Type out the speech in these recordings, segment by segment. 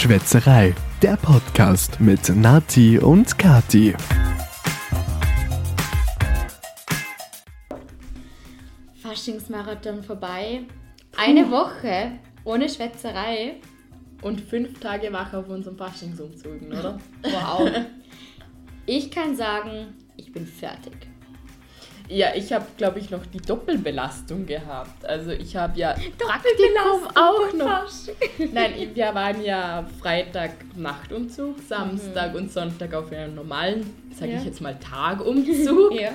Schwätzerei, der Podcast mit Nati und Kati. Faschingsmarathon vorbei. Eine Woche ohne Schwätzerei. Und fünf Tage wach auf unserem Faschingsumzug, oder? Wow. Ich kann sagen, ich bin fertig. Ja, ich habe, glaube ich, noch die Doppelbelastung gehabt. Also ich habe ja Praktikum auch noch. Nein, wir waren ja Freitag Nachtumzug, Samstag und Sonntag auf einem normalen, sage Ja. ich jetzt mal, Tagumzug. Ja.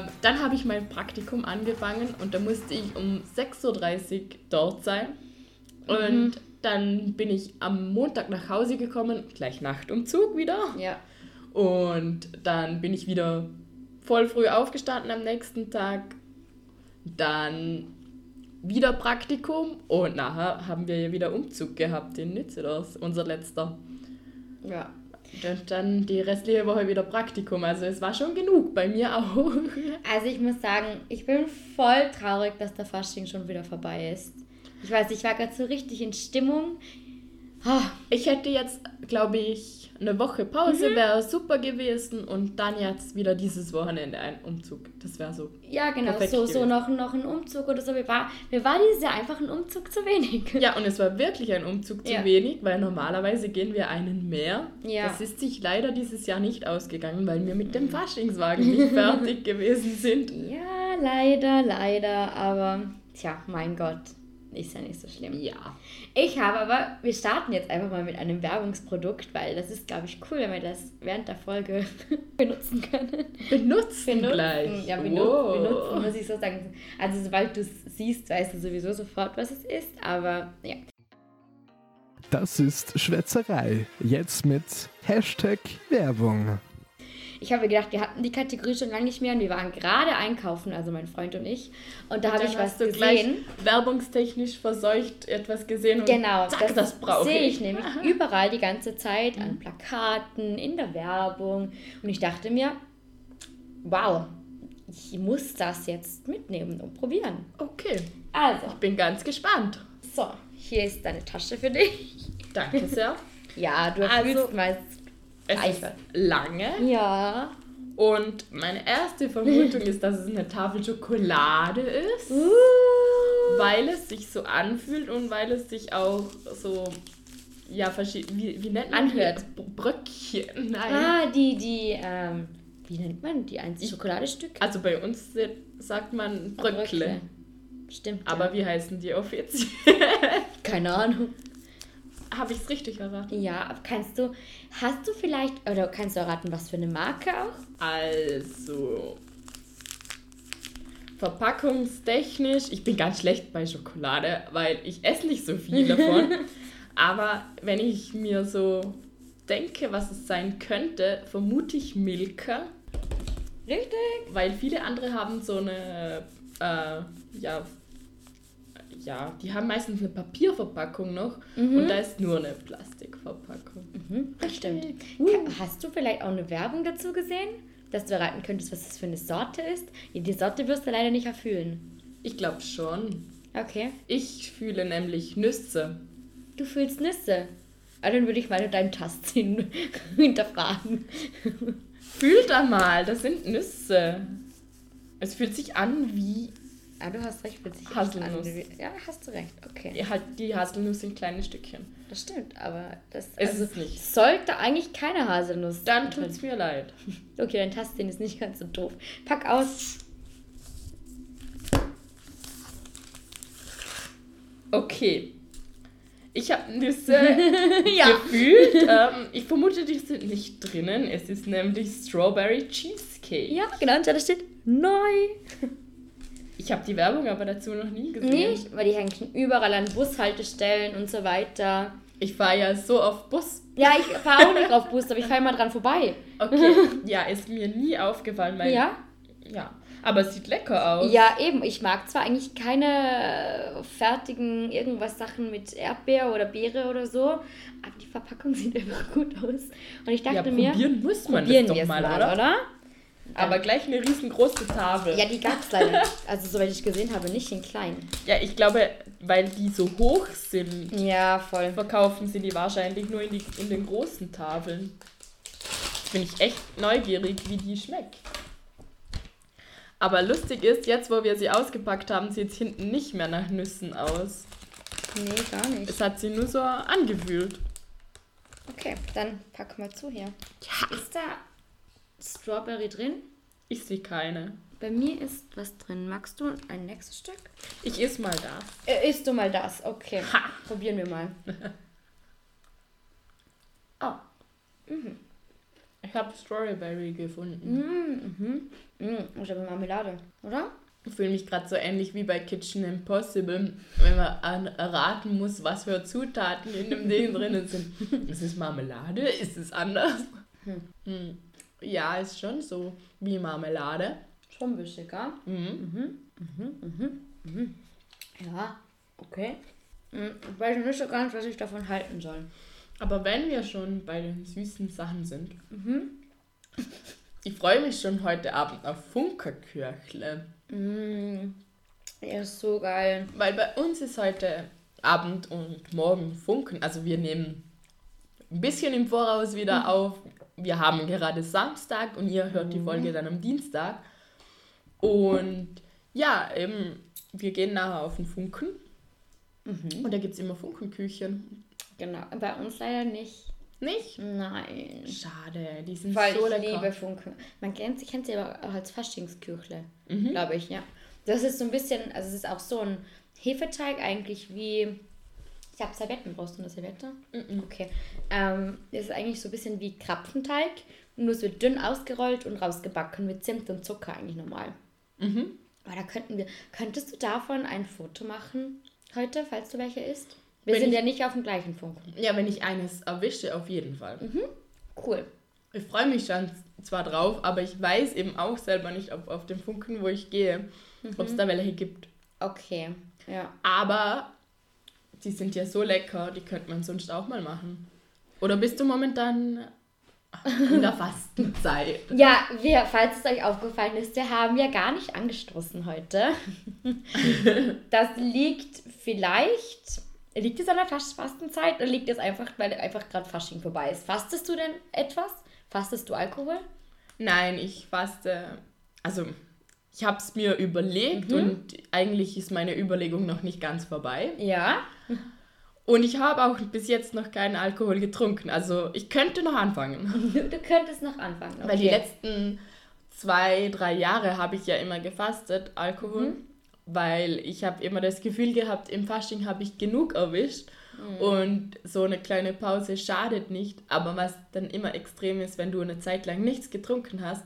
ähm, dann habe ich mein Praktikum angefangen und da musste ich um 6.30 Uhr dort sein. Und dann bin ich am Montag nach Hause gekommen, gleich Nachtumzug wieder. Ja. Und dann bin ich wieder voll früh aufgestanden am nächsten Tag. Dann wieder Praktikum und nachher haben wir ja wieder Umzug gehabt in Nützeldorf, unser letzter. Ja. Und dann die restliche Woche wieder Praktikum. Also es war schon genug, bei mir auch. Also ich muss sagen, ich bin voll traurig, dass der Fasching schon wieder vorbei ist. Ich weiß, ich war gerade so richtig in Stimmung. Ah, Ich hätte jetzt, glaube ich, eine Woche Pause wäre super gewesen und dann jetzt wieder dieses Wochenende ein Umzug. Das wäre so. ja, genau, so, so noch, noch ein Umzug oder so. Mir war, mir war dieses Jahr einfach ein Umzug zu wenig. Ja, und es war wirklich ein Umzug zu Ja. wenig, weil normalerweise gehen wir einen mehr. Ja. Das ist sich leider dieses Jahr nicht ausgegangen, weil wir mit dem Faschingswagen nicht fertig gewesen sind. Ja, leider, leider, aber tja, mein Gott, ist ja nicht so schlimm. Ja. Ich habe aber, wir starten jetzt einfach mal mit einem Werbungsprodukt, weil das ist, glaube ich, cool, wenn wir das während der Folge benutzen können. Benutzen, Benutzen, gleich. ja, benu Wow. benutzen, muss ich so sagen. Also, sobald du es siehst, weißt du sowieso sofort, was es ist, aber ja. Das ist Schwätzerei. Jetzt mit Hashtag Werbung. Ich habe gedacht, wir hatten die Kategorie schon lange nicht mehr und wir waren gerade einkaufen, also mein Freund und ich. Und da habe ich was gesehen. werbungstechnisch verseucht etwas gesehen und Genau, zack, das, brauche sehe ich. ich nämlich überall die ganze Zeit Mhm. an Plakaten, in der Werbung. Und ich dachte mir, wow, ich muss das jetzt mitnehmen und probieren. Okay, Also, bin ganz gespannt. so, hier ist deine Tasche für dich. Danke sehr. Ja, du Also, fühlst Es ist lange Ja. und meine erste Vermutung ist, dass es eine Tafel Schokolade ist. Uh. Weil es sich so anfühlt und weil es sich auch so, ja, verschieden, wie, wie nennt man? Anhört. Bröckchen, nein. Ah, die, die, ähm, wie nennt man die einzelnen Schokoladestück? Also bei uns sagt man Bröckle. Stimmt. Aber ja. wie heißen die offiziell? keine Ahnung. Habe ich es richtig erraten? Ja, kannst du, hast du vielleicht, oder kannst du erraten, was für eine Marke auch? Also, verpackungstechnisch, ich bin ganz schlecht bei Schokolade, weil ich esse nicht so viel davon. Aber wenn ich mir so denke, was es sein könnte, vermute ich Milka, Richtig. weil viele andere haben so eine, äh, ja, ja, die haben meistens eine Papierverpackung noch und da ist nur eine Plastikverpackung. Mhm, das stimmt. Uh. Hast du vielleicht auch eine Werbung dazu gesehen, dass du erraten könntest, was das für eine Sorte ist? Die Sorte wirst du leider nicht erfüllen. Ich glaube schon. Okay. Ich fühle nämlich Nüsse. Du fühlst Nüsse. Ah, dann würde ich mal deinen Tastsinn hinterfragen. Fühl da mal, das sind Nüsse. Es fühlt sich an wie Ah, du hast recht, echt Haselnuss. Ja, hast du recht. Okay. ja, halt die Haselnuss in kleine Stückchen. Das stimmt, aber das Es also, ist nicht. sollte eigentlich keine Haselnuss Dann drin- tut's mir leid. Okay, dein Tastsinn ist nicht ganz so doof. Pack aus. Okay. Ich habe Nüsse Ja. gefühlt. Ähm, ich vermute, die sind nicht drinnen. Es ist nämlich Strawberry Cheesecake. Ja, genau, und da steht neu. Ich habe die Werbung aber dazu noch nie gesehen. Nicht, weil die hängen überall an Bushaltestellen und so weiter. Ich fahre ja so oft Bus. Ja, ich fahre auch nicht auf Bus, aber ich fahre mal dran vorbei. Okay. ja, ist mir nie aufgefallen, weil. Ja? Ja. Aber es sieht lecker aus. Ja, eben. Ich mag zwar eigentlich keine fertigen irgendwas Sachen mit Erdbeer oder Beere oder so, aber die Verpackung sieht einfach gut aus. Und ich Ja, dachte mir, probieren muss man probieren das doch es mal, oder? Aber gleich eine riesengroße Tafel. Ja, die gab es leider, also soweit ich gesehen habe, nicht in klein. Ja, ich glaube, weil die so hoch sind, Ja, voll. verkaufen sie die wahrscheinlich nur in, die, in den großen Tafeln. Bin ich echt neugierig, wie die schmeckt. Aber lustig ist, jetzt wo wir sie ausgepackt haben, sieht es hinten nicht mehr nach Nüssen aus. Nee, gar nicht. Es hat sie nur so angefühlt. Okay, dann pack mal zu hier. Ja. Ist da Strawberry drin? Ich sehe keine. Bei mir ist was drin. Magst du ein nächstes Stück? Ich iss mal das. Äh, isst du mal das? Okay. Ha. Probieren wir mal. Oh. Ich habe Strawberry gefunden. Mhm. Mhm. Ich habe Marmelade, oder? Ich fühle mich gerade so ähnlich wie bei Kitchen Impossible, wenn man an, erraten muss, was für Zutaten in dem Ding drinnen sind. Ist es Marmelade? Ist es anders? Hm. Ja, ist schon so wie Marmelade. Schon ein bisschen, gell? Mhm. Ja, okay. Hm, Ich weiß nicht so ganz, was ich davon halten soll. Aber wenn wir schon bei den süßen Sachen sind, Mhm. ich freue mich schon heute Abend auf Funkerkirchle. Mm, er ist so geil. Weil bei uns ist heute Abend und morgen Funken. Also wir nehmen ein bisschen im Voraus wieder auf. Wir haben gerade Samstag und ihr hört die Folge dann am Dienstag. Und ja, eben, wir gehen nachher auf den Funken. Und da gibt es immer Funkenküchen. Genau. Bei uns leider nicht. Nicht? Nein. Schade, die sind Weil so ich lecker. liebe Funken. Man kennt sie, kennt sie aber auch als Faschingsküchle, Mhm. glaube ich, ja. Das ist so ein bisschen, also es ist auch so ein Hefeteig eigentlich wie. Ich habe Servietten, brauchst du eine Serviette? Mhm. Okay. Ähm, es ist eigentlich so ein bisschen wie Krapfenteig, nur es wird dünn ausgerollt und rausgebacken mit Zimt und Zucker eigentlich normal. Mhm. Aber da könnten wir, könntest du davon ein Foto machen heute, falls du welche isst? Wir Wenn sind ich- ja nicht auf dem gleichen Funken. Ja, wenn ich eines erwische, auf jeden Fall. Cool. Ich freue mich schon zwar drauf, aber ich weiß eben auch selber nicht, ob auf dem Funken, wo ich gehe, ob es da welche gibt. Okay. Ja. Aber die sind ja so lecker, die könnte man sonst auch mal machen. Oder bist du momentan in der Fastenzeit? Ja, wir, falls es euch aufgefallen ist, wir haben ja gar nicht angestoßen heute. Das liegt vielleicht. Liegt es an der Fas- Fastenzeit oder liegt es einfach, weil einfach gerade Fasching vorbei ist? Fastest du denn etwas? Fastest du Alkohol? Nein, ich faste. Also, ich habe es mir überlegt und eigentlich ist meine Überlegung noch nicht ganz vorbei. Ja. Und ich habe auch bis jetzt noch keinen Alkohol getrunken. Also, ich könnte noch anfangen. Du, könntest noch anfangen. Weil die okay. letzten zwei, drei Jahre habe ich ja immer gefastet, Alkohol. Mhm. Weil ich habe immer das Gefühl gehabt, im Fasching habe ich genug erwischt. Mhm. Und so eine kleine Pause schadet nicht. Aber was dann immer extrem ist, wenn du eine Zeit lang nichts getrunken hast,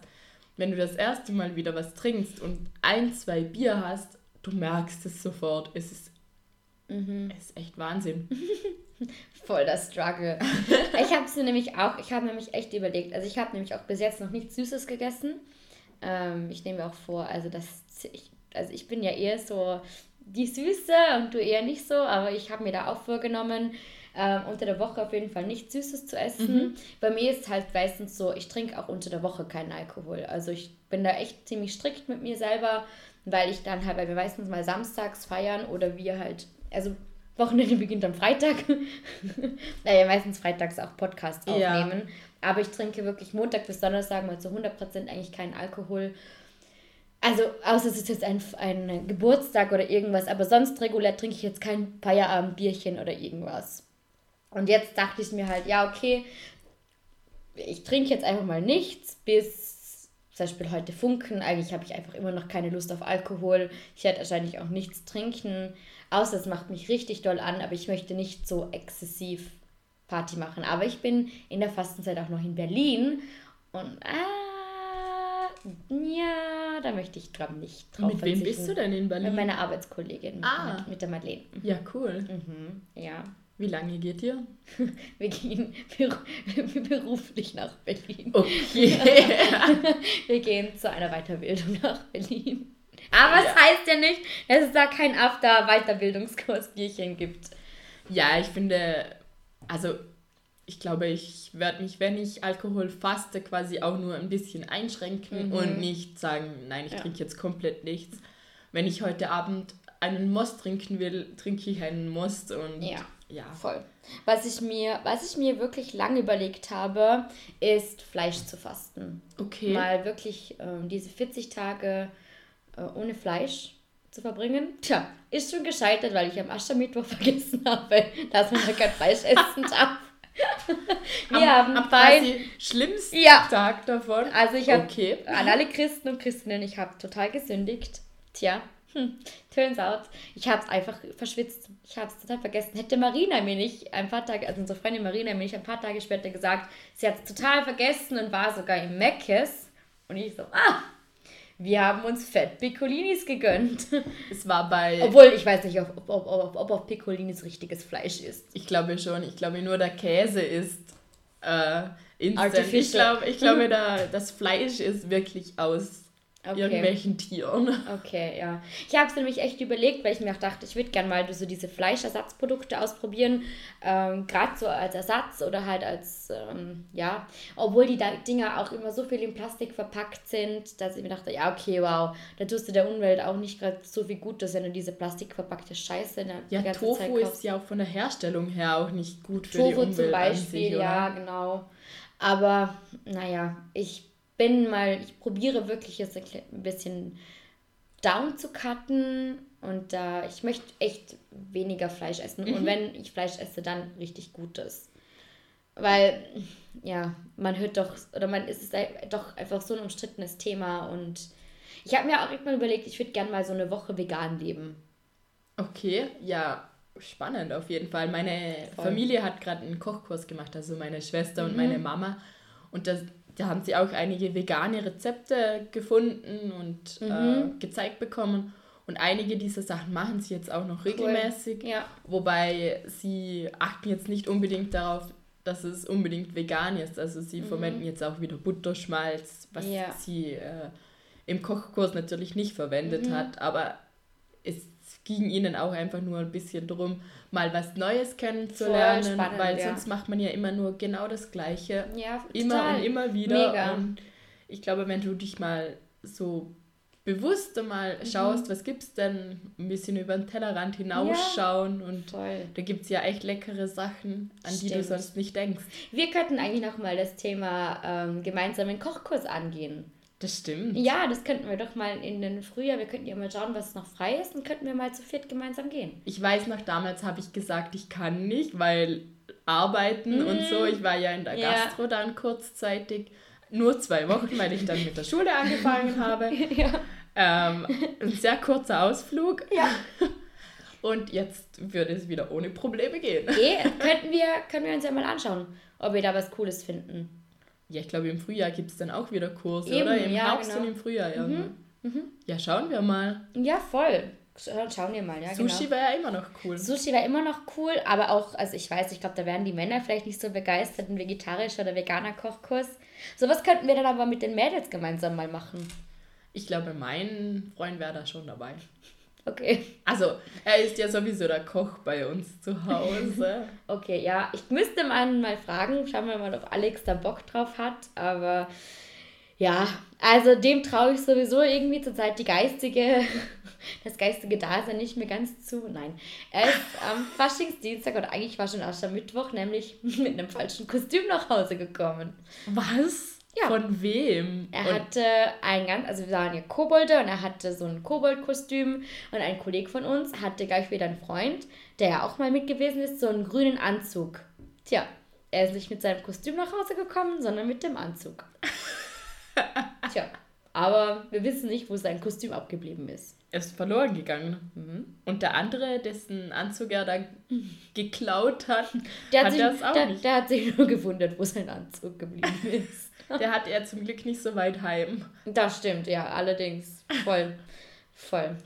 wenn du das erste Mal wieder was trinkst und ein, zwei Bier hast, du merkst es sofort. Es ist, Mhm. ist echt Wahnsinn. Voll das Struggle. ich habe es nämlich auch, ich habe nämlich echt überlegt. Also ich habe nämlich auch bis jetzt noch nichts Süßes gegessen. Ähm, ich nehme mir auch vor, also das, ich, also ich bin ja eher so die Süße und du eher nicht so, aber ich habe mir da auch vorgenommen, ähm, unter der Woche auf jeden Fall nichts Süßes zu essen. Bei mir ist halt meistens so, ich trinke auch unter der Woche keinen Alkohol. Also ich bin da echt ziemlich strikt mit mir selber, weil ich dann halt, weil wir meistens mal samstags feiern oder wir halt, also Wochenende beginnt am Freitag. naja, meistens freitags auch Podcast Ja. aufnehmen. Aber ich trinke wirklich Montag bis Donnerstag mal zu 100% eigentlich keinen Alkohol. Also, außer es ist jetzt ein, ein Geburtstag oder irgendwas, aber sonst regulär trinke ich jetzt kein Feierabendbierchen oder irgendwas. Und jetzt dachte ich mir halt, ja, okay, ich trinke jetzt einfach mal nichts bis zum Beispiel heute Funken. Eigentlich habe ich einfach immer noch keine Lust auf Alkohol. Ich werde wahrscheinlich auch nichts trinken, außer es macht mich richtig doll an, aber ich möchte nicht so exzessiv Party machen. Aber ich bin in der Fastenzeit auch noch in Berlin und ah, ja, da möchte ich glaub, nicht drauf Mit wem bist du denn in Berlin? Mit meiner Arbeitskollegin, mit, Ah. mit, mit der Madeleine. ja, cool. Mhm, ja. Wie lange geht ihr? Wir gehen beru beruflich nach Berlin. Okay. Wir gehen zu einer Weiterbildung nach Berlin. Aber es Ja. heißt ja nicht, dass es da kein After-Weiterbildungskurs Bierchen gibt. Ja, ich finde, also ich glaube, ich werde mich, wenn ich Alkohol faste, quasi auch nur ein bisschen einschränken Mhm. und nicht sagen, nein, ich Ja. trinke jetzt komplett nichts. Wenn ich heute Abend einen Most trinken will, trinke ich einen Most und Ja. Ja. Voll. Was ich mir, was ich mir wirklich lange überlegt habe, ist Fleisch zu fasten. Okay. Mal wirklich ähm, diese 40 Tage äh, ohne Fleisch zu verbringen. Tja, ist schon gescheitert, weil ich am Aschermittwoch vergessen habe, dass man da kein Fleisch essen darf. Wir am, haben am quasi schlimmsten Ja. Tag davon. Also ich habe Okay. an alle Christen und Christinnen, ich habe total gesündigt. Tja, hm, turns out, ich habe es einfach verschwitzt. Ich habe es total vergessen. Hätte Marina mir nicht ein paar Tage, also unsere Freundin Marina mir nicht ein paar Tage später gesagt, sie hat es total vergessen und war sogar im Meckes. Und ich so, ah, wir haben uns Fett Piccolinis gegönnt. Es war bei, Obwohl, ich weiß nicht, ob, ob, ob, ob, ob auf Piccolinis richtiges Fleisch ist. ich glaube schon, ich glaube nur der Käse ist äh, instant. Ich Artificial. glaube, ich glaube da, das Fleisch ist wirklich aus Okay. irgendwelchen Tieren. Okay, ja. Ich habe es nämlich echt überlegt, weil ich mir auch dachte, ich würde gerne mal so diese Fleischersatzprodukte ausprobieren. Ähm, Gerade so als Ersatz oder halt als, ähm, ja, obwohl die Dinger auch immer so viel in Plastik verpackt sind, dass ich mir dachte, ja, okay, wow, da tust du der Umwelt auch nicht gerade so viel Gutes, wenn du diese plastikverpackte Scheiße der Ja, die Tofu ist ja auch von der Herstellung her auch nicht gut für die Tofu Umwelt zum an Beispiel, sich, ja, genau. Aber naja, ich bin mal, ich probiere wirklich jetzt ein bisschen down zu cutten und da ich möchte echt weniger Fleisch essen. Mhm. Und wenn ich Fleisch esse, dann richtig Gutes. Weil, ja, man hört doch, oder man es ist ein- doch einfach so ein umstrittenes Thema und ich habe mir auch irgendwann überlegt, ich würde gerne mal so eine Woche vegan leben. Okay, ja, spannend auf jeden Fall. Meine Voll. Familie hat gerade einen Kochkurs gemacht, also meine Schwester und Mhm. meine Mama. Und das, da haben sie auch einige vegane Rezepte gefunden und Mhm. äh, gezeigt bekommen. Und einige dieser Sachen machen sie jetzt auch noch regelmäßig. Ja. Wobei sie achten jetzt nicht unbedingt darauf, dass es unbedingt vegan ist. Also sie verwenden jetzt auch wieder Butterschmalz, was Mhm. Ja. sie äh, im Kochkurs natürlich nicht verwendet Mhm. hat. Aber es ging ihnen auch einfach nur ein bisschen darum, mal was Neues kennenzulernen, spannend, weil ja. sonst macht man ja immer nur genau das Gleiche. Ja, Immer und immer wieder. Mega. Und ich glaube, wenn du dich mal so bewusst mal Mhm. schaust, was gibt's denn, ein bisschen über den Tellerrand hinausschauen und Voll. da gibt es ja echt leckere Sachen, an die du Stimmt. sonst nicht denkst. Wir könnten eigentlich noch mal das Thema ähm, gemeinsamen Kochkurs angehen. Das stimmt. Ja, das könnten wir doch mal in den Frühjahr, wir könnten ja mal schauen, was noch frei ist und könnten wir mal zu viert gemeinsam gehen. Ich weiß noch, damals habe ich gesagt, ich kann nicht, weil arbeiten und so. Ich war ja in der Mhm. Ja. Gastro dann kurzzeitig. Nur zwei Wochen, weil ich dann mit der Schule angefangen habe. ja. Ähm, ein sehr kurzer Ausflug. Ja. Und jetzt würde es wieder ohne Probleme gehen. Eh, könnten wir, können wir uns ja mal anschauen, ob wir da was Cooles finden. Ja, ich glaube, im Frühjahr gibt es dann auch wieder Kurse, Eben, oder? Im ja, Herbst genau. und im Frühjahr, ja. Ja, schauen wir mal. Ja, voll. Scha- Schauen wir mal, ja, Sushi genau. wäre ja immer noch cool. Sushi war immer noch cool, aber auch, also ich weiß, ich glaube, da wären die Männer vielleicht nicht so begeistert, ein vegetarischer oder veganer Kochkurs. Sowas könnten wir dann aber mit den Mädels gemeinsam mal machen. Ich glaube, mein Freund wäre da schon dabei. Okay. Also, er ist ja sowieso der Koch bei uns zu Hause. Okay, ja, ich müsste mal, mal fragen, schauen wir mal, ob Alex da Bock drauf hat, aber ja, also dem traue ich sowieso irgendwie zurzeit die geistige, das geistige Dasein nicht mehr ganz zu. Nein, er ist am Faschingsdienstag oder eigentlich war schon Aschermittwoch, nämlich mit einem falschen Kostüm nach Hause gekommen. Was? Ja. Von wem? Er Und hatte ein ganz, also wir waren ja Kobolde und er hatte so ein Koboldkostüm und ein Kollege von uns hatte gleich wieder einen Freund, der ja auch mal mit gewesen ist, so einen grünen Anzug. Tja, er ist nicht mit seinem Kostüm nach Hause gekommen, sondern mit dem Anzug. Tja, aber wir wissen nicht, wo sein Kostüm abgeblieben ist. Er ist verloren gegangen. Mhm. Und der andere, dessen Anzug er da geklaut hat, Der hat, hat sich, das auch der, nicht. der hat sich nur gewundert, wo sein Anzug geblieben ist. Der hat er zum Glück nicht so weit heim. Das stimmt, ja, allerdings. Voll. Voll.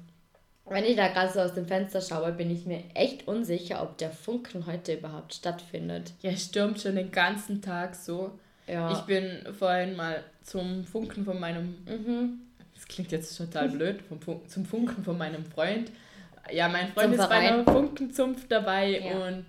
Wenn ich da gerade so aus dem Fenster schaue, bin ich mir echt unsicher, ob der Funken heute überhaupt stattfindet. Ja, es stürmt schon den ganzen Tag so. Ja. Ich bin vorhin mal zum Funken von meinem mhm. Klingt jetzt total blöd, vom Fun zum Funken von meinem Freund. Ja, mein Freund Zum ist bei Verein. einer Funkenzunft dabei Ja. und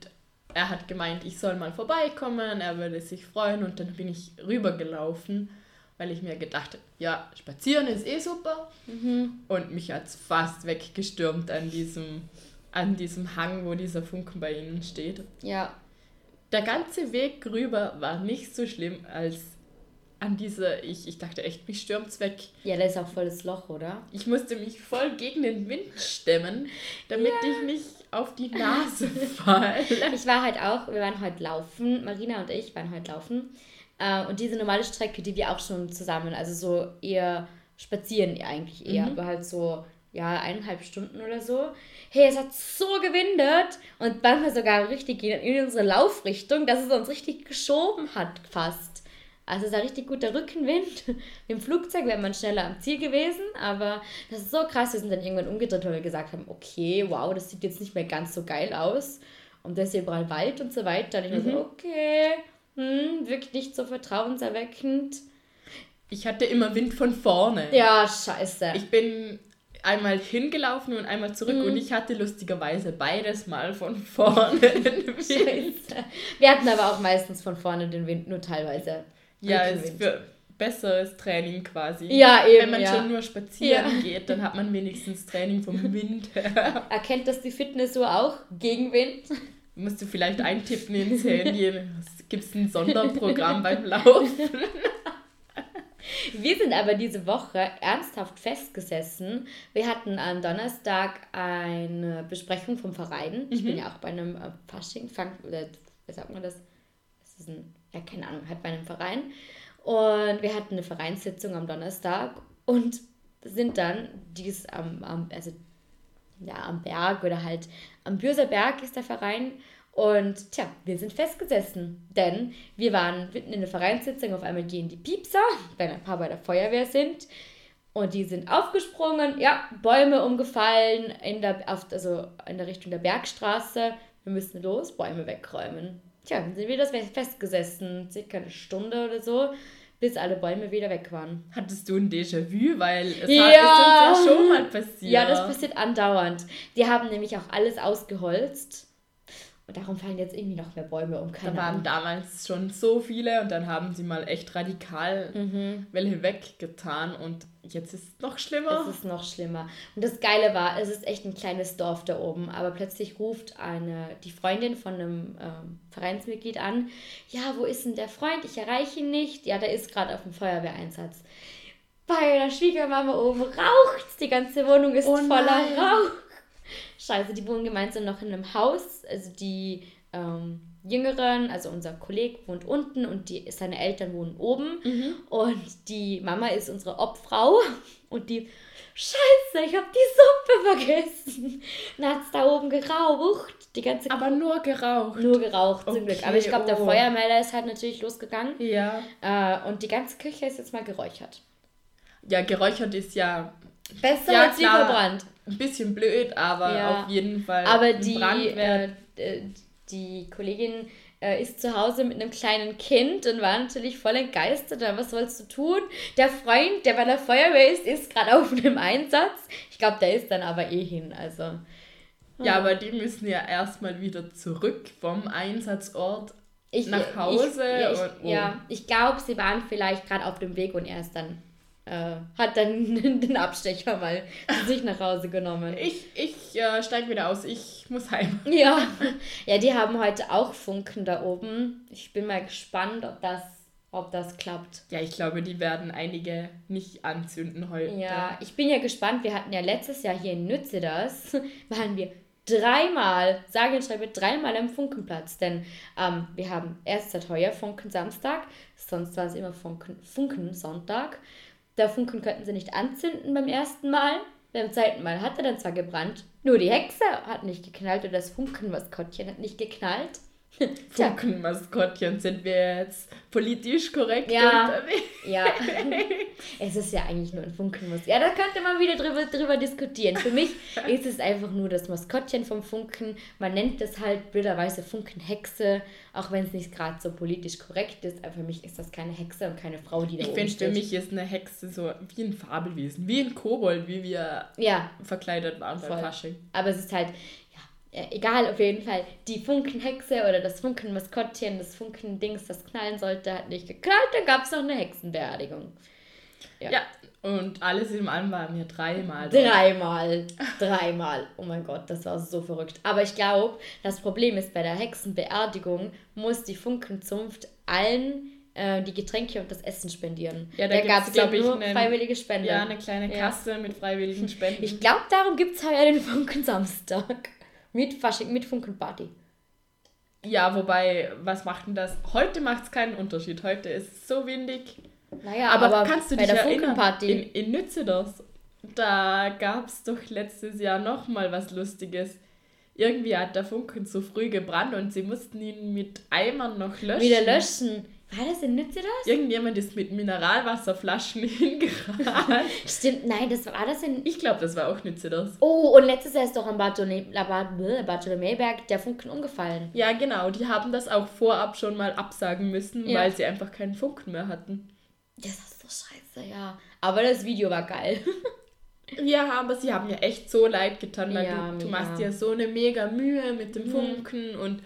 er hat gemeint, ich soll mal vorbeikommen, er würde sich freuen und dann bin ich rübergelaufen, weil ich mir gedacht habe, ja, spazieren ist eh super. Mhm. Und mich hat es fast weggestürmt an diesem, an diesem Hang, wo dieser Funken bei ihnen steht. Ja. Der ganze Weg rüber war nicht so schlimm als an dieser, ich, ich dachte echt, mich stürmt's weg. Ja, da ist auch volles Loch, oder? Ich musste mich voll gegen den Wind stemmen, damit ich nicht auf die Nase falle. Ich war halt auch, wir waren heute laufen, Marina und ich waren heute laufen. Äh, und diese normale Strecke, die wir auch schon zusammen, also so eher spazieren eigentlich eher, Mhm. aber halt so, ja, eineinhalb Stunden oder so. Hey, es hat so gewindet und manchmal sogar richtig in unsere Laufrichtung, dass es uns richtig geschoben hat fast. Also es war richtig guter Rückenwind. Im Flugzeug wäre man schneller am Ziel gewesen, aber das ist so krass. Wir sind dann irgendwann umgedreht, weil wir gesagt haben, okay, wow, das sieht jetzt nicht mehr ganz so geil aus. Und da ist hier überall Wald und so weiter. Und ich war Mhm. so, okay, hm, wirklich nicht so vertrauenserweckend. Ich hatte immer Wind von vorne. Ja, scheiße. Ich bin einmal hingelaufen und einmal zurück Mhm. und ich hatte lustigerweise beides mal von vorne den Wind. Scheiße. Wir hatten aber auch meistens von vorne den Wind, nur teilweise. Ja, ist Rückenwind. für besseres Training quasi. Ja, eben, Wenn man ja. schon nur spazieren Ja. geht, dann hat man wenigstens Training vom Wind her. Erkennt das die Fitnessuhr auch? Gegenwind? Musst du vielleicht eintippen ins Handy. Gibt es ein Sonderprogramm beim Laufen? Wir sind aber diese Woche ernsthaft festgesessen. Wir hatten am Donnerstag eine Besprechung vom Verein. Ich bin ja auch bei einem äh, Fasching, Fang, oder wie sagt man das? Das ist ein, ja, keine Ahnung, halt bei einem Verein. Und wir hatten eine Vereinssitzung am Donnerstag und sind dann dies am, am also ja, am Berg oder halt am Bürser Berg ist der Verein. Und tja, wir sind festgesessen, denn wir waren mitten in der Vereinssitzung, auf einmal gehen die Piepser, wenn ein paar bei der Feuerwehr sind. Und die sind aufgesprungen, ja, Bäume umgefallen in der, auf, also in der Richtung der Bergstraße. Wir müssen los, Bäume wegräumen. Tja, sind wir das festgesessen, circa eine Stunde oder so, bis alle Bäume wieder weg waren. Hattest du ein Déjà-vu? Weil es hat, Ja. ist uns ja schon mal passiert. Ja, das passiert andauernd. Die haben nämlich auch alles ausgeholzt. Und darum fallen jetzt irgendwie noch mehr Bäume um. Da Keine waren Ahnung. damals schon so viele und dann haben sie mal echt radikal Mhm. welche weggetan und jetzt ist es noch schlimmer. Es ist noch schlimmer. Und das Geile war, es ist echt ein kleines Dorf da oben, aber plötzlich ruft eine, die Freundin von einem ähm, Vereinsmitglied an, ja, wo ist denn der Freund? Ich erreiche ihn nicht. Ja, der ist gerade auf dem Feuerwehreinsatz. Bei der Schwiegermama oben raucht's, die ganze Wohnung ist Oh voller. Rauch. Scheiße, die wohnen gemeinsam noch in einem Haus, also die ähm, Jüngeren, also unser Kollege wohnt unten und die, seine Eltern wohnen oben. Und die Mama ist unsere Obfrau und die, Scheiße, ich habe die Suppe vergessen. Dann hat es da oben geraucht. Die ganze Aber nur geraucht. nur geraucht zum Glück. Okay, Aber ich glaube, der oh. Feuermelder ist halt natürlich losgegangen. Ja. Äh, und die ganze Küche ist jetzt mal geräuchert. Ja, geräuchert ist ja Besser Ja, als wie verbrannt. Ein bisschen blöd, aber Ja. auf jeden Fall. Aber die, äh, äh, die Kollegin äh, ist zu Hause mit einem kleinen Kind und war natürlich voll entgeistert. Was sollst du tun? Der Freund, der bei der Feuerwehr ist, ist gerade auf einem Einsatz. Ich glaube, der ist dann aber eh hin. Also. ja, aber die müssen ja erstmal wieder zurück vom Einsatzort. Ich, Nach Hause Ich, ja, ich, ja, ich glaube, sie waren vielleicht gerade auf dem Weg und er ist dann. Äh, hat dann den Abstecher mal zu sich nach Hause genommen. Ich, ich äh, steige wieder aus, ich muss heim. Ja. ja, die haben heute auch Funken da oben. Ich bin mal gespannt, ob das, ob das klappt. Ja, ich glaube, die werden einige nicht anzünden heute. Ja, ich bin ja gespannt. Wir hatten ja letztes Jahr hier in Nütze das, waren wir dreimal, sage und schreibe, dreimal am Funkenplatz. Denn ähm, wir haben erst seit heuer Funken Samstag, sonst war es immer Funken, Funken Sonntag. Der Funken könnten sie nicht anzünden beim ersten Mal. Beim zweiten Mal hat er dann zwar gebrannt, nur die Hexe hat nicht geknallt oder das Funkenmaskottchen hat nicht geknallt. Funkenmaskottchen, sind wir jetzt politisch korrekt Ja. unterwegs? Ja, es ist ja eigentlich nur ein Funkenmus. Ja, da könnte man wieder drüber, drüber diskutieren. Für mich ist es einfach nur das Maskottchen vom Funken. Man nennt es halt blöderweise Funkenhexe, auch wenn es nicht gerade so politisch korrekt ist. Aber für mich ist das keine Hexe und keine Frau, die da Ich finde, für mich ist eine Hexe so wie ein Fabelwesen, wie ein Kobold, wie wir Ja, verkleidet waren beim Fasching. aber es ist halt, ja, Ja, egal, auf jeden Fall. Die Funkenhexe oder das Funkenmaskottchen, das Funkendings, das knallen sollte, hat nicht geknallt. Dann gab es noch eine Hexenbeerdigung. Ja. ja. und alles in allem waren wir dreimal. Dreimal. Dreimal. Oh mein Gott, das war so verrückt. Aber ich glaube, das Problem ist, bei der Hexenbeerdigung muss die Funkenzunft allen äh, die Getränke und das Essen spendieren. Ja, da, da gab es ja glaub ich, nur einen- freiwillige Spenden. Ja, eine kleine Ja. Kasse mit freiwilligen Spenden. Ich glaube, darum gibt es heuer den Funkensamstag. Mit Fasching, mit Funkenparty. ja, wobei, was macht denn das? Heute macht es keinen Unterschied. Heute ist es so windig. Naja, aber, aber, kannst du dich erinnern? Funkenparty. In, in Nützedorf, da gab es doch letztes Jahr noch mal was Lustiges. Irgendwie hat der Funken zu früh gebrannt und sie mussten ihn mit Eimern noch löschen. Wieder löschen. War das in Nütze das? Irgendjemand ist mit Mineralwasserflaschen hingerannt. Stimmt, nein, das war das in. Ich glaube, das war auch Nützedorf. Oh, und letztes Jahr ist doch am Bartholomäberg der Funken umgefallen. Ja, genau. Die haben das auch vorab schon mal absagen müssen, Ja. weil sie einfach keinen Funken mehr hatten. Das ist so scheiße, ja. Aber das Video war geil. Ja, aber sie haben mir echt so leid getan, weil Ja, du, du machst dir so eine mega Mühe mit dem Mhm. Funken und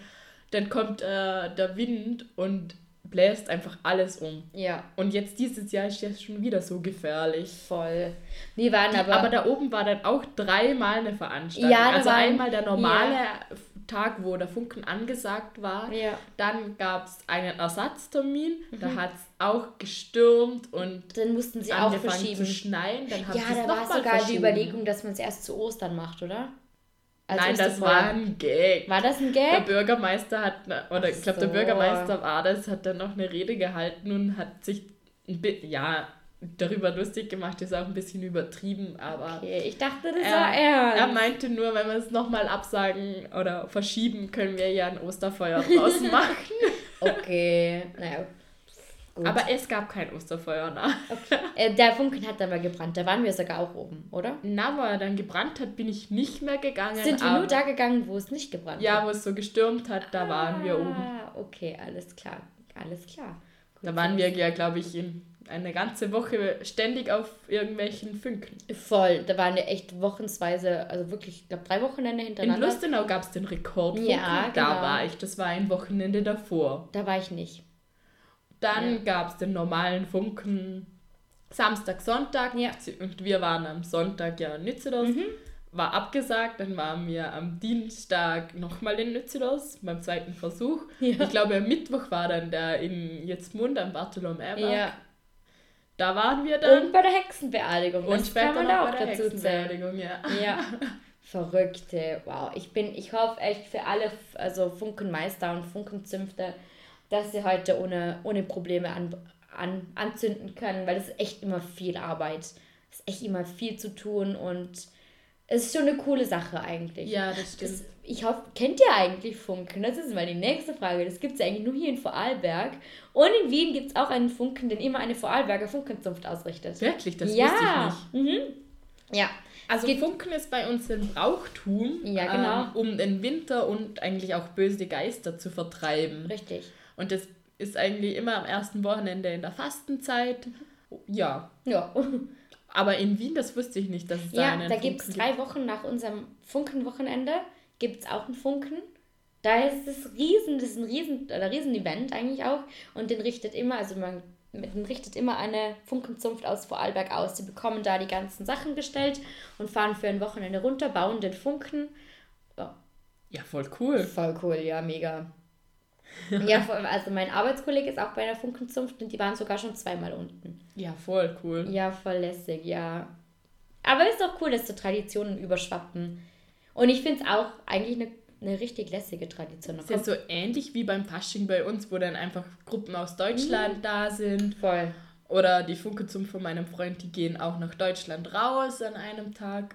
dann kommt äh, der Wind und bläst einfach alles um. Ja, Und jetzt dieses Jahr ist es schon wieder so gefährlich. voll. Wir waren Aber, aber. da oben war dann auch dreimal eine Veranstaltung. Ja, da also waren- einmal der normale Tag, wo der Funken angesagt war. ja. Dann gab es einen Ersatztermin. Da Mhm. hat es auch gestürmt und Dann mussten sie auch verschieben. zu schneien. Dann haben Ja, da war sogar die. Überlegung, dass man es erst zu Ostern macht, oder? Als Nein, das war ein Gag. War das ein Der Gag? Bürgermeister hat, oder ich glaube, der so. Bürgermeister war das, hat dann noch eine Rede gehalten und hat sich ja, darüber lustig gemacht, ist auch ein bisschen übertrieben, aber Okay, ich dachte, das er, war ernst. er meinte nur, wenn wir es nochmal absagen oder verschieben, können wir ja ein Osterfeuer draus machen. Okay, naja. Gut. aber es gab kein Osterfeuer nach. äh, der Funken hat aber gebrannt, da waren wir sogar auch oben, oder? Na, wo er dann gebrannt hat, bin ich nicht mehr gegangen. Sind wir nur da gegangen, wo es nicht gebrannt Ja, hat? wo es so gestürmt hat, da waren wir oben. Ah, okay, alles klar. Alles klar. Gut Da waren wir ja, glaube ich, in eine ganze Woche ständig auf irgendwelchen Funken. Voll, da waren wir echt wochensweise, also wirklich, ich glaube, drei Wochenende In hintereinander. Lustenau gab es den Rekordfunken. Ja, Da genau. war ich, das war ein Wochenende davor. Da war ich nicht. Dann Ja. gab es den normalen Funken Samstag, Sonntag. Ja. Und wir waren am Sonntag ja in Nützedos. Mhm. War abgesagt. Dann waren wir am Dienstag nochmal in Nützedos beim zweiten Versuch. Ja. Ich glaube, am Mittwoch war dann der in Jetztmund am Bartholomäberg. Ja. Da waren wir dann. Und bei der Hexenbeerdigung. Und das später kann man noch da bei auch der dazu. Hexenbeerdigung, ja. Ja. Verrückte. Wow. Ich bin, ich hoffe echt für alle, also Funkenmeister und Funkenzünfte, dass sie heute ohne, ohne Probleme an, an, anzünden können, weil es ist echt immer viel Arbeit. Es ist echt immer viel zu tun und es ist schon eine coole Sache eigentlich. Ja, das stimmt. Das, ich hoffe, kennt ihr eigentlich Funken? Das ist mal die nächste Frage. Das gibt es eigentlich nur hier in Vorarlberg. Und in Wien gibt es auch einen Funken, den immer eine Vorarlberger Funkenzunft ausrichtet. Wirklich, das ja. wusste ich nicht. Mhm. Ja. Also Funken ist bei uns ein Brauchtum, Ja, genau. ähm, um den Winter und eigentlich auch böse Geister zu vertreiben. Richtig. Und das ist eigentlich immer am ersten Wochenende in der Fastenzeit. Ja, Ja. aber in Wien, das wusste ich nicht, dass es da Ja, einen da gibt es drei Wochen nach unserem Funkenwochenende gibt es auch einen Funken. Da ist es riesen, das ist ein riesen, oder riesen Event eigentlich auch. Und den richtet immer, also man den richtet immer eine Funkenzunft aus Vorarlberg aus. Die bekommen da die ganzen Sachen gestellt und fahren für ein Wochenende runter, bauen den Funken. Ja, Ja, voll cool. voll cool, ja, mega. ja, also mein Arbeitskollege ist auch bei der Funkenzunft und die waren sogar schon zweimal unten. Ja, voll cool. Ja, voll lässig, ja. Aber ist auch cool, dass so Traditionen überschwappen. Und ich finde es auch eigentlich eine, eine richtig lässige Tradition. Da Das ist ja so ähnlich wie beim Fasching bei uns, wo dann einfach Gruppen aus Deutschland Mhm. da sind. voll. Oder die Funkezum von meinem Freund, die gehen auch nach Deutschland raus an einem Tag.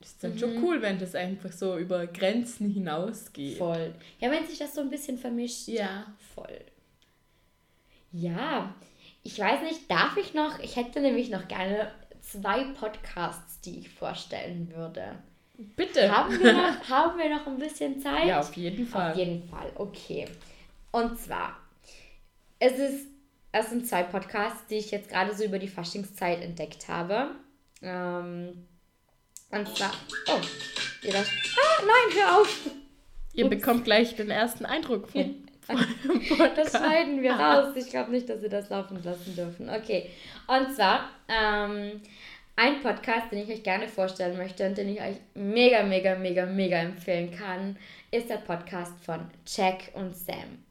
Das ist dann Mhm. schon cool, wenn das einfach so über Grenzen hinausgeht. Voll. Ja, wenn sich das so ein bisschen vermischt. Ja. Voll. Ja, ich weiß nicht, darf ich noch? Ich hätte nämlich noch gerne zwei Podcasts, die ich vorstellen würde. Bitte. Haben wir noch, haben wir noch ein bisschen Zeit? Ja, auf jeden Fall. Auf jeden Fall, okay. Und zwar, es ist, es sind zwei Podcasts, die ich jetzt gerade so über die Faschingszeit entdeckt habe. Ähm, und zwar, oh, ihr das, ah, nein, hör auf. Ihr Ups. bekommt gleich den ersten Eindruck vom Das schneiden wir raus. Ich glaube nicht, dass wir das laufen lassen dürfen. Okay. Und zwar ähm, ein Podcast, den ich euch gerne vorstellen möchte und den ich euch mega, mega, mega, mega empfehlen kann, ist der Podcast von Jack und Sam.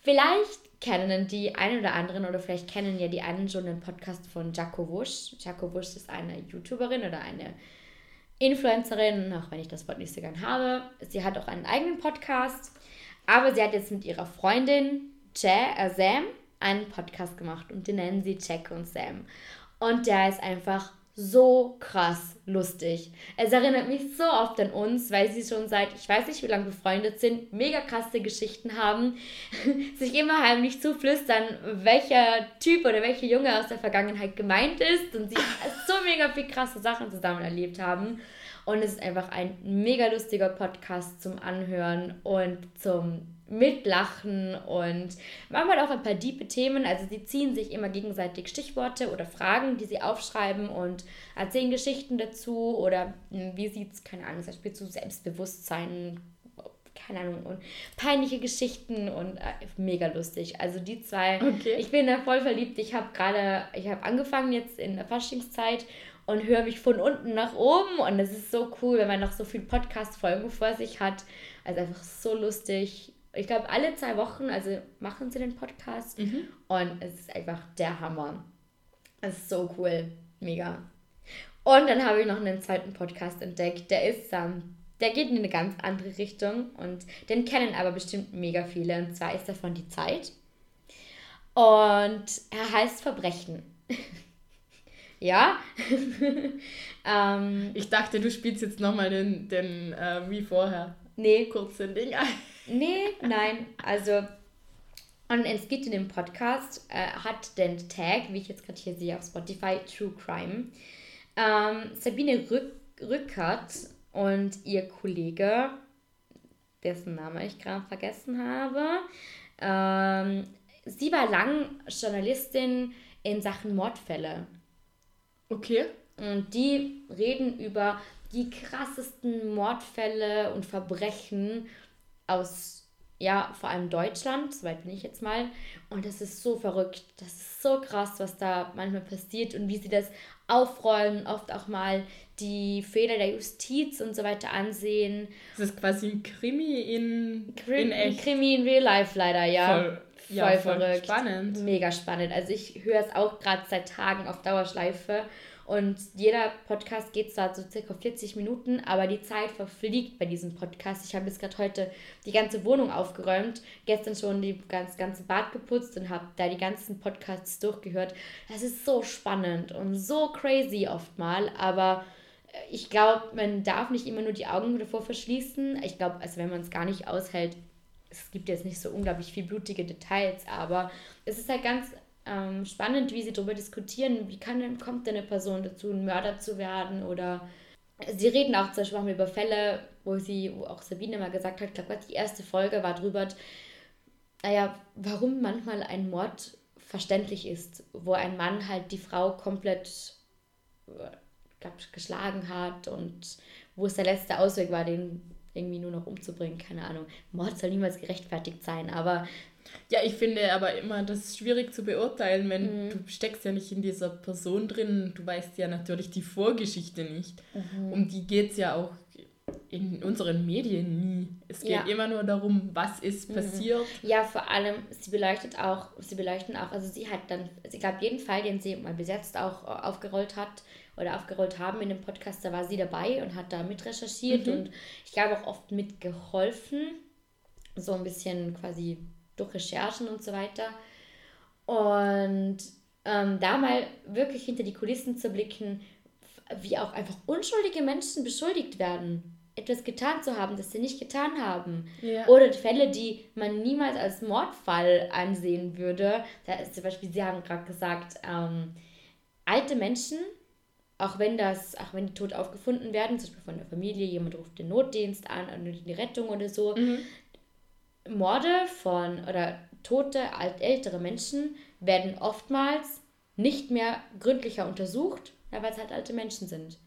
Vielleicht kennen die einen oder anderen oder vielleicht kennen ja die einen schon den Podcast von Jaco Wusch. Jaco Wusch ist eine YouTuberin oder eine Influencerin, auch wenn ich das Wort nicht so gern habe. Sie hat auch einen eigenen Podcast, aber sie hat jetzt mit ihrer Freundin Jay, äh Sam einen Podcast gemacht und den nennen sie Jack und Sam. Und der ist einfach so krass lustig. Es erinnert mich so oft an uns, weil sie schon seit, ich weiß nicht wie lange befreundet sind, mega krasse Geschichten haben, sich immer heimlich zuflüstern, welcher Typ oder welche Junge aus der Vergangenheit gemeint ist und sie so mega viel krasse Sachen zusammen erlebt haben. Und es ist einfach ein mega lustiger Podcast zum Anhören und zum Mitlachen und manchmal auch ein paar diepe Themen. Also sie ziehen sich immer gegenseitig Stichworte oder Fragen, die sie aufschreiben und erzählen Geschichten dazu oder hm, wie sieht es, keine Ahnung, zum Beispiel zu Selbstbewusstsein, keine Ahnung, und peinliche Geschichten und äh, mega lustig. Also die zwei, okay. ich bin da voll verliebt. Ich habe gerade, ich habe angefangen jetzt in der Faschingszeit und höre mich von unten nach oben und es ist so cool, wenn man noch so viel Podcast-Folgen vor sich hat. Also einfach so lustig. Ich glaube, alle zwei Wochen, also machen sie den Podcast mhm. und es ist einfach der Hammer. Es ist so cool. Mega. Und dann habe ich noch einen zweiten Podcast entdeckt. Der ist, ähm, der geht in eine ganz andere Richtung und den kennen aber bestimmt mega viele. Und zwar ist davon die Zeit. Und er heißt Verbrechen. Ja. ähm, ich dachte, du spielst jetzt nochmal den, den äh, wie vorher. Nee. Kurzen Ding ein. Nee, nein. Also, und es geht in dem Podcast, äh, hat den Tag, wie ich jetzt gerade hier sehe auf Spotify, True Crime. Ähm, Sabine Rück Rückert und ihr Kollege, dessen Name ich gerade vergessen habe, ähm, sie war lang Journalistin in Sachen Mordfälle. Okay. Und die reden über die krassesten Mordfälle und Verbrechen aus, ja, vor allem Deutschland, soweit bin ich jetzt mal. Und das ist so verrückt. Das ist so krass, was da manchmal passiert und wie sie das aufrollen, oft auch mal die Fehler der Justiz und so weiter ansehen. Das ist quasi ein Krimi in, Krim, in echt. Ein Krimi in Real Life leider, ja. Voll, ja, voll verrückt. Spannend. Mega spannend. Also ich höre es auch gerade seit Tagen auf Dauerschleife und jeder Podcast geht zwar so circa 40 Minuten, aber die Zeit verfliegt bei diesem Podcast. Ich habe bis gerade heute die ganze Wohnung aufgeräumt, gestern schon die ganz, ganze Bad geputzt und habe da die ganzen Podcasts durchgehört. Das ist so spannend und so crazy oft mal, aber ich glaube, man darf nicht immer nur die Augen davor verschließen. Ich glaube, also wenn man es gar nicht aushält, es gibt jetzt nicht so unglaublich viel blutige Details, aber es ist halt ganz ähm, spannend, wie sie darüber diskutieren, wie kann, kommt denn eine Person dazu, ein Mörder zu werden? Oder sie reden auch zum Beispiel über Fälle, wo sie, wo auch Sabine mal gesagt hat, ich glaube, die erste Folge war drüber, naja, warum manchmal ein Mord verständlich ist, wo ein Mann halt die Frau komplett glaub, geschlagen hat und wo es der letzte Ausweg war, den irgendwie nur noch umzubringen, keine Ahnung. Mord soll niemals gerechtfertigt sein, aber ja, ich finde aber immer, das ist schwierig zu beurteilen, wenn mhm. du steckst ja nicht in dieser Person drin, du weißt ja natürlich die Vorgeschichte nicht. Mhm. Um die geht es ja auch in unseren Medien nie. Es geht ja. immer nur darum, was ist mhm. passiert. Ja, vor allem, sie beleuchtet auch, sie beleuchten auch, also sie hat dann, sie gab jeden Fall, den sie mal besetzt auch aufgerollt hat oder aufgerollt haben in dem Podcast, da war sie dabei und hat da mit recherchiert mhm. und ich glaube auch oft mitgeholfen, so ein bisschen quasi durch Recherchen und so weiter. Und ähm, da mal wirklich hinter die Kulissen zu blicken, wie auch einfach unschuldige Menschen beschuldigt werden, etwas getan zu haben, das sie nicht getan haben. Ja. Oder Fälle, die man niemals als Mordfall ansehen würde. Da ist zum Beispiel, Sie haben gerade gesagt, ähm, alte Menschen, auch wenn das, auch wenn die tot aufgefunden werden, zum Beispiel von der Familie, jemand ruft den Notdienst an, die Rettung oder so, mhm. Morde von oder tote, alt, ältere Menschen werden oftmals nicht mehr gründlicher untersucht, weil es halt alte Menschen sind.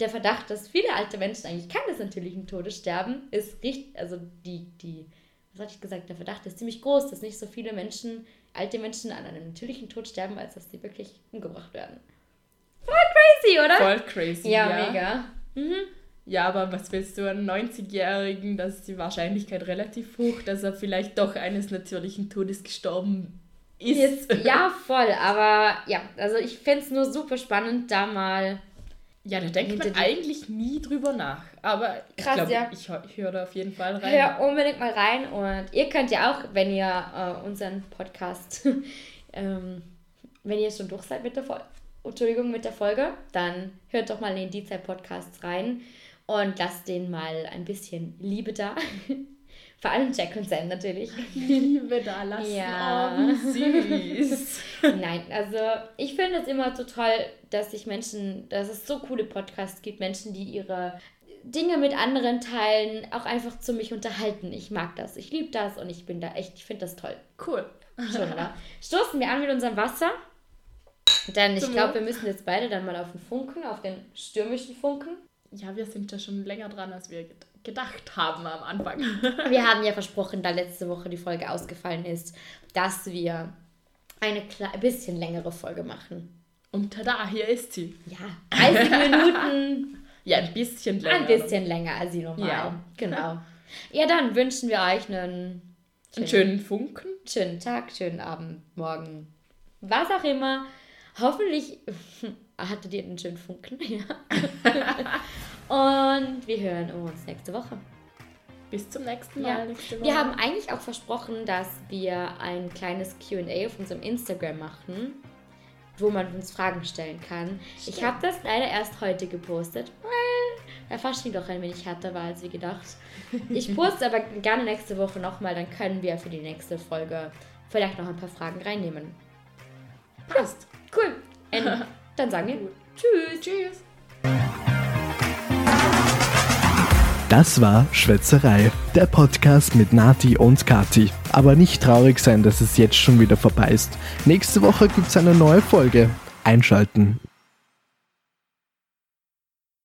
der Verdacht, dass viele alte Menschen eigentlich keines natürlichen Todes sterben, ist richtig, also die, die, was hatte ich gesagt, der Verdacht ist ziemlich groß, dass nicht so viele Menschen, alte Menschen an einem natürlichen Tod sterben, als dass sie wirklich umgebracht werden. Voll crazy, oder? Voll crazy. Ja, Ja, mega. Mhm. Ja, aber was willst du an 90-Jährigen? Da ist die Wahrscheinlichkeit relativ hoch, dass er vielleicht doch eines natürlichen Todes gestorben ist. Jetzt, ja, voll, aber ja, also ich fände es nur super spannend, da mal. Ja, da denkt man eigentlich nie drüber nach. Aber ich Krass, glaube, ja. ich, ich höre da auf jeden Fall rein. Hör unbedingt mal rein und ihr könnt ja auch, wenn ihr äh, unseren Podcast, ähm, wenn ihr schon durch seid mit der Folge, Entschuldigung, mit der Folge, dann hört doch mal in die Zeit-Podcasts rein und lasst denen mal ein bisschen Liebe da. Vor allem Jack und Sam natürlich. Liebe da lassen. Ja. Oh, wie süß. Nein, also ich finde es immer so toll, dass sich Menschen, dass es so coole Podcasts gibt, Menschen, die ihre Dinge mit anderen teilen, auch einfach zu mich unterhalten. Ich mag das, ich liebe das und ich bin da echt, ich finde das toll. cool. Schon, oder? Stoßen wir an mit unserem Wasser. Denn ich glaube, wir müssen jetzt beide dann mal auf den Funken, auf den stürmischen Funken. Ja, wir sind ja schon länger dran, als wir ged- gedacht haben am Anfang. Wir haben ja versprochen, da letzte Woche die Folge ausgefallen ist, dass wir eine bisschen längere Folge machen. Und tada, hier ist sie. Ja, 30 Minuten, Ja, ein bisschen länger. ein bisschen länger als die normal. Ja. Genau. Ja, dann wünschen wir euch einen Einen schönen Funken. schönen Tag, schönen Abend, morgen, was auch immer. Hoffentlich hattet ihr einen schönen Funken. Ja. Und wir hören uns nächste Woche. Bis zum nächsten Ja. Mal. Nächste Woche. Wir haben eigentlich auch versprochen, dass wir ein kleines QA auf unserem Instagram machen, wo man uns Fragen stellen kann. Ich Stimmt. habe das leider erst heute gepostet, weil der Fasching doch ein wenig härter war als wie gedacht. Ich poste aber gerne nächste Woche nochmal, dann können wir für die nächste Folge vielleicht noch ein paar Fragen reinnehmen. Passt. Cool. Und dann sagen wir Tschüss. Tschüss. Das war Schwätzerei, der Podcast mit Nati und Kati. Aber nicht traurig sein, dass es jetzt schon wieder vorbei ist. Nächste Woche gibt's eine neue Folge. Einschalten.